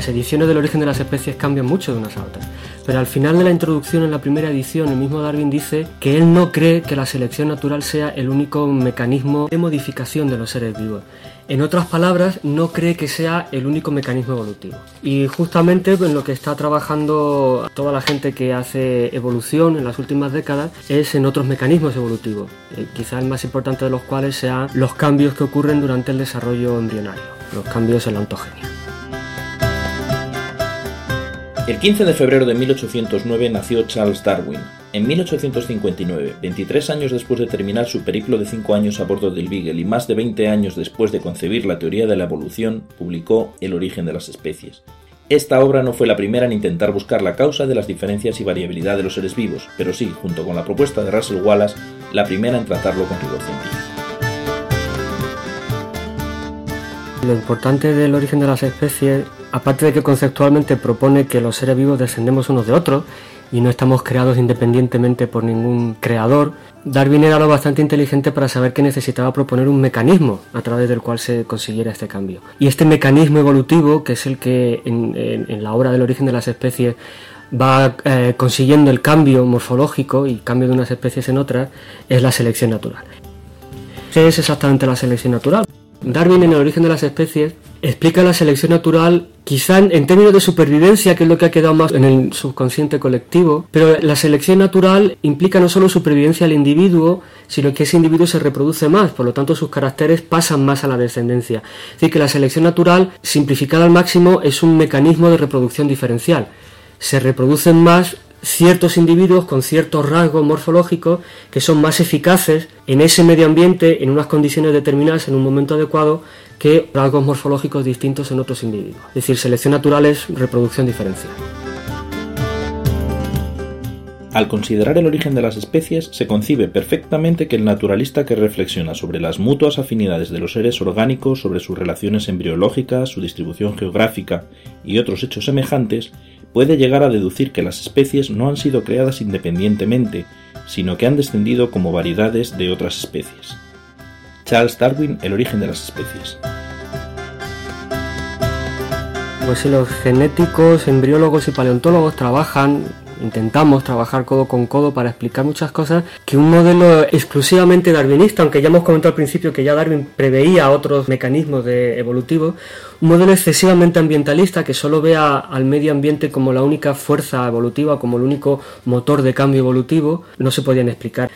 Las ediciones del origen de las especies cambian mucho de unas a otras, pero al final de la introducción en la primera edición el mismo Darwin dice que él no cree que la selección natural sea el único mecanismo de modificación de los seres vivos. En otras palabras, no cree que sea el único mecanismo evolutivo. Y justamente en lo que está trabajando toda la gente que hace evolución en las últimas décadas es en otros mecanismos evolutivos, eh, quizá el más importante de los cuales sean los cambios que ocurren durante el desarrollo embrionario, los cambios en la ontogenia. El 15 de febrero de 1809 nació Charles Darwin. En 1859, 23 años después de terminar su periplo de 5 años a bordo del Beagle y más de 20 años después de concebir la teoría de la evolución, publicó El origen de las especies. Esta obra no fue la primera en intentar buscar la causa de las diferencias y variabilidad de los seres vivos, pero sí, junto con la propuesta de Russell Wallace, la primera en tratarlo con rigor científico. Lo importante del origen de las especies, aparte de que conceptualmente propone que los seres vivos descendemos unos de otros y no estamos creados independientemente por ningún creador, Darwin era lo bastante inteligente para saber que necesitaba proponer un mecanismo a través del cual se consiguiera este cambio. Y este mecanismo evolutivo, que es el que en, la obra del origen de las especies va eh, consiguiendo el cambio morfológico y cambio de unas especies en otras, es la selección natural. ¿Qué es exactamente la selección natural? Darwin en el origen de las especies explica la selección natural quizá en términos de supervivencia, que es lo que ha quedado más en el subconsciente colectivo, pero la selección natural implica no solo supervivencia al individuo, sino que ese individuo se reproduce más, por lo tanto sus caracteres pasan más a la descendencia. Es decir, que la selección natural, simplificada al máximo, es un mecanismo de reproducción diferencial. Se reproducen más ciertos individuos con ciertos rasgos morfológicos que son más eficaces en ese medio ambiente, en unas condiciones determinadas, en un momento adecuado, que rasgos morfológicos distintos en otros individuos. Es decir, selección natural es reproducción diferencial. Al considerar el origen de las especies, se concibe perfectamente que el naturalista que reflexiona sobre las mutuas afinidades de los seres orgánicos, sobre sus relaciones embriológicas, su distribución geográfica y otros hechos semejantes, puede llegar a deducir que las especies no han sido creadas independientemente, sino que han descendido como variedades de otras especies. Charles Darwin, El origen de las especies. Pues si los genéticos, embriólogos y paleontólogos trabajan intentamos trabajar codo con codo para explicar muchas cosas que un modelo exclusivamente darwinista, aunque ya hemos comentado al principio que ya Darwin preveía otros mecanismos de evolutivos, un modelo excesivamente ambientalista que solo vea al medio ambiente como la única fuerza evolutiva, como el único motor de cambio evolutivo, no se podían explicar.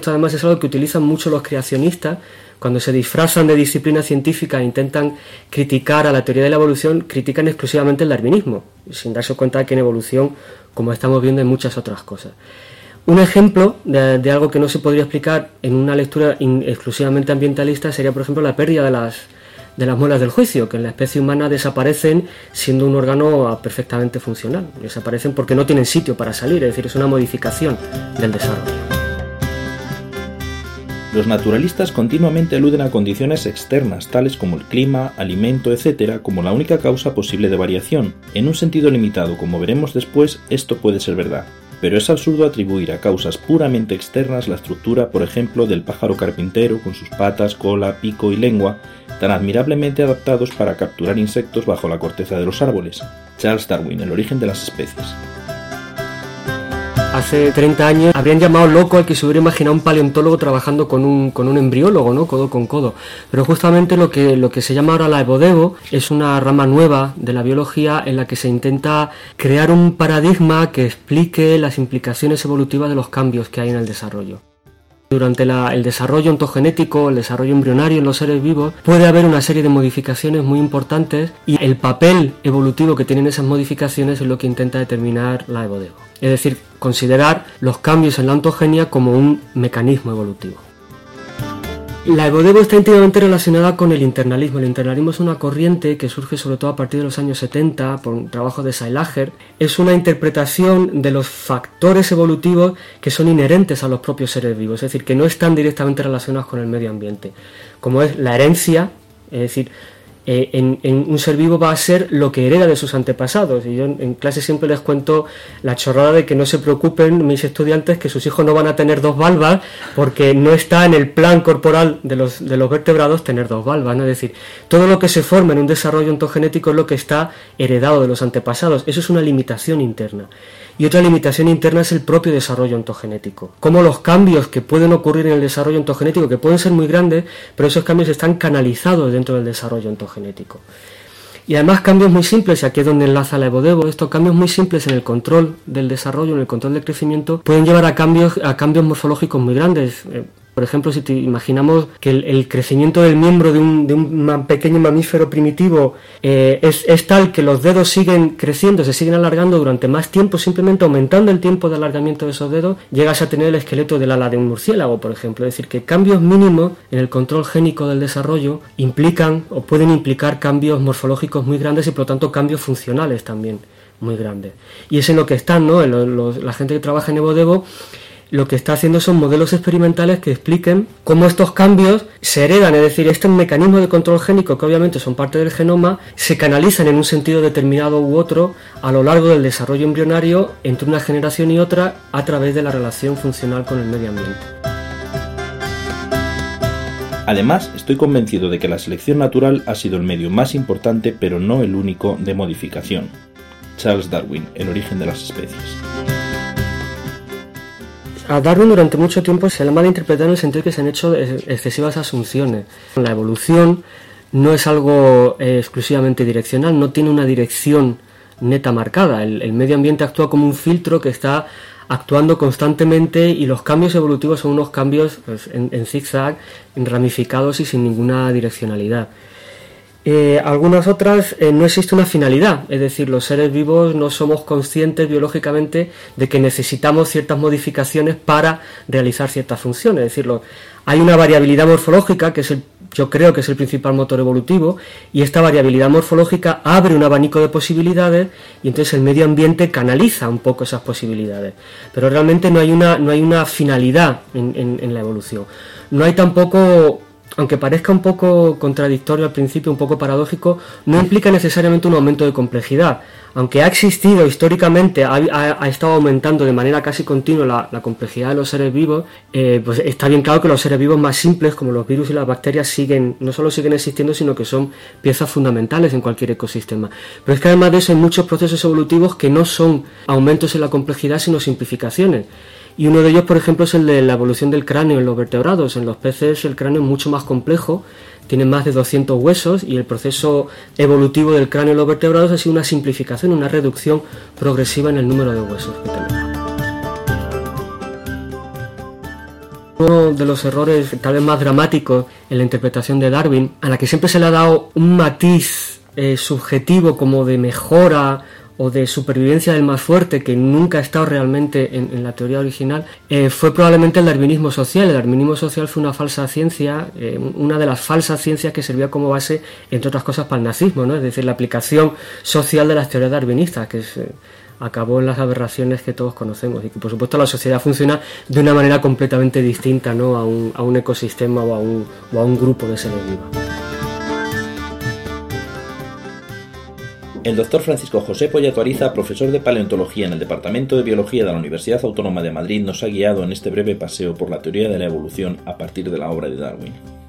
Esto además es algo que utilizan mucho los creacionistas cuando se disfrazan de disciplina científica e intentan criticar a la teoría de la evolución, critican exclusivamente el darwinismo, sin darse cuenta de que en evolución, como estamos viendo, hay muchas otras cosas. Un ejemplo de, algo que no se podría explicar en una lectura exclusivamente ambientalista sería, por ejemplo, la pérdida de las, de las muelas del juicio, que en la especie humana desaparecen siendo un órgano perfectamente funcional. Desaparecen porque no tienen sitio para salir, es decir, es una modificación del desarrollo. Los naturalistas continuamente aluden a condiciones externas, tales como el clima, alimento, etc., como la única causa posible de variación. En un sentido limitado, como veremos después, esto puede ser verdad. Pero es absurdo atribuir a causas puramente externas la estructura, por ejemplo, del pájaro carpintero con sus patas, cola, pico y lengua, tan admirablemente adaptados para capturar insectos bajo la corteza de los árboles. Charles Darwin, El origen de las especies hace 30 años habrían llamado loco al que se hubiera imaginado un paleontólogo trabajando con un, con un embriólogo, ¿no? Codo con codo. Pero justamente lo que, lo que se llama ahora la evodevo es una rama nueva de la biología en la que se intenta crear un paradigma que explique las implicaciones evolutivas de los cambios que hay en el desarrollo. Durante el desarrollo ontogenético, el desarrollo embrionario en los seres vivos, puede haber una serie de modificaciones muy importantes y el papel evolutivo que tienen esas modificaciones es lo que intenta determinar la evodevo. Es decir, considerar los cambios en la ontogenia como un mecanismo evolutivo. La Evodevo está íntimamente relacionada con el internalismo. El internalismo es una corriente que surge sobre todo a partir de los años 70 por un trabajo de Seilager. Es una interpretación de los factores evolutivos que son inherentes a los propios seres vivos, es decir, que no están directamente relacionados con el medio ambiente, como es la herencia, es decir, eh, en, un ser vivo va a ser lo que hereda de sus antepasados. Y yo en, clase siempre les cuento la chorrada de que no se preocupen mis estudiantes que sus hijos no van a tener dos valvas porque no está en el plan corporal de los, de los vertebrados tener dos valvas. Es decir, todo lo que se forma en un desarrollo ontogenético es lo que está heredado de los antepasados. Eso es una limitación interna. Y otra limitación interna es el propio desarrollo ontogenético. Como los cambios que pueden ocurrir en el desarrollo ontogenético, que pueden ser muy grandes, pero esos cambios están canalizados dentro del desarrollo ontogenético. Y además cambios muy simples, y aquí es donde enlaza la Evodevo, estos cambios muy simples en el control del desarrollo, en el control del crecimiento, pueden llevar a cambios, a cambios morfológicos muy grandes. Eh, por ejemplo, si te imaginamos que el, crecimiento del miembro de un, pequeño mamífero primitivo eh, es, tal que los dedos siguen creciendo, se siguen alargando durante más tiempo, simplemente aumentando el tiempo de alargamiento de esos dedos, llegas a tener el esqueleto del ala de un murciélago, por ejemplo. Es decir, que cambios mínimos en el control génico del desarrollo implican o pueden implicar cambios morfológicos muy grandes y por lo tanto cambios funcionales también muy grandes. Y es en lo que están, ¿no? la gente que trabaja en EvoDevo lo que está haciendo son modelos experimentales que expliquen cómo estos cambios se heredan, es decir, este mecanismo de control génico, que obviamente son parte del genoma, se canalizan en un sentido determinado u otro a lo largo del desarrollo embrionario entre una generación y otra a través de la relación funcional con el medio ambiente. Además, estoy convencido de que la selección natural ha sido el medio más importante, pero no el único, de modificación. Charles Darwin, El origen de las especies. A Darwin durante mucho tiempo se le ha malinterpretado en el sentido que se han hecho excesivas asunciones. La evolución no es algo eh, exclusivamente direccional, no tiene una dirección neta marcada. El, medio ambiente actúa como un filtro que está actuando constantemente y los cambios evolutivos son unos cambios pues, en, en zigzag, ramificados y sin ninguna direccionalidad. Eh, algunas otras eh, no existe una finalidad, es decir, los seres vivos no somos conscientes biológicamente de que necesitamos ciertas modificaciones para realizar ciertas funciones. Es decir, hay una variabilidad morfológica que es el, yo creo que es el principal motor evolutivo y esta variabilidad morfológica abre un abanico de posibilidades y entonces el medio ambiente canaliza un poco esas posibilidades. Pero realmente no hay una, no hay una finalidad en la evolución. No hay tampoco aunque parezca un poco contradictorio al principio, un poco paradójico, no implica necesariamente un aumento de complejidad. Aunque ha existido históricamente, ha, estado aumentando de manera casi continua la, complejidad de los seres vivos, eh, pues está bien claro que los seres vivos más simples, como los virus y las bacterias, siguen, no solo siguen existiendo, sino que son piezas fundamentales en cualquier ecosistema. Pero es que además de eso hay muchos procesos evolutivos que no son aumentos en la complejidad, sino simplificaciones. Y uno de ellos, por ejemplo, es el de la evolución del cráneo en los vertebrados. En los peces el cráneo es mucho más complejo, tiene más de 200 huesos y el proceso evolutivo del cráneo en los vertebrados ha sido una simplificación, una reducción progresiva en el número de huesos que tenemos. Uno de los errores tal vez más dramáticos en la interpretación de Darwin, a la que siempre se le ha dado un matiz eh, subjetivo como de mejora o de supervivencia del más fuerte que nunca ha estado realmente en, la teoría original eh, fue probablemente el darwinismo social. El darwinismo social fue una falsa ciencia, eh, una de las falsas ciencias que servía como base, entre otras cosas, para el nazismo, ¿no? es decir, la aplicación social de las teorías darwinistas, que eh, acabó en las aberraciones que todos conocemos y que por supuesto la sociedad funciona de una manera completamente distinta ¿no? a, un, a un ecosistema o a un, o a un grupo de seres vivos. El doctor Francisco José Pollato Ariza, profesor de paleontología en el Departamento de Biología de la Universidad Autónoma de Madrid, nos ha guiado en este breve paseo por la teoría de la evolución a partir de la obra de Darwin.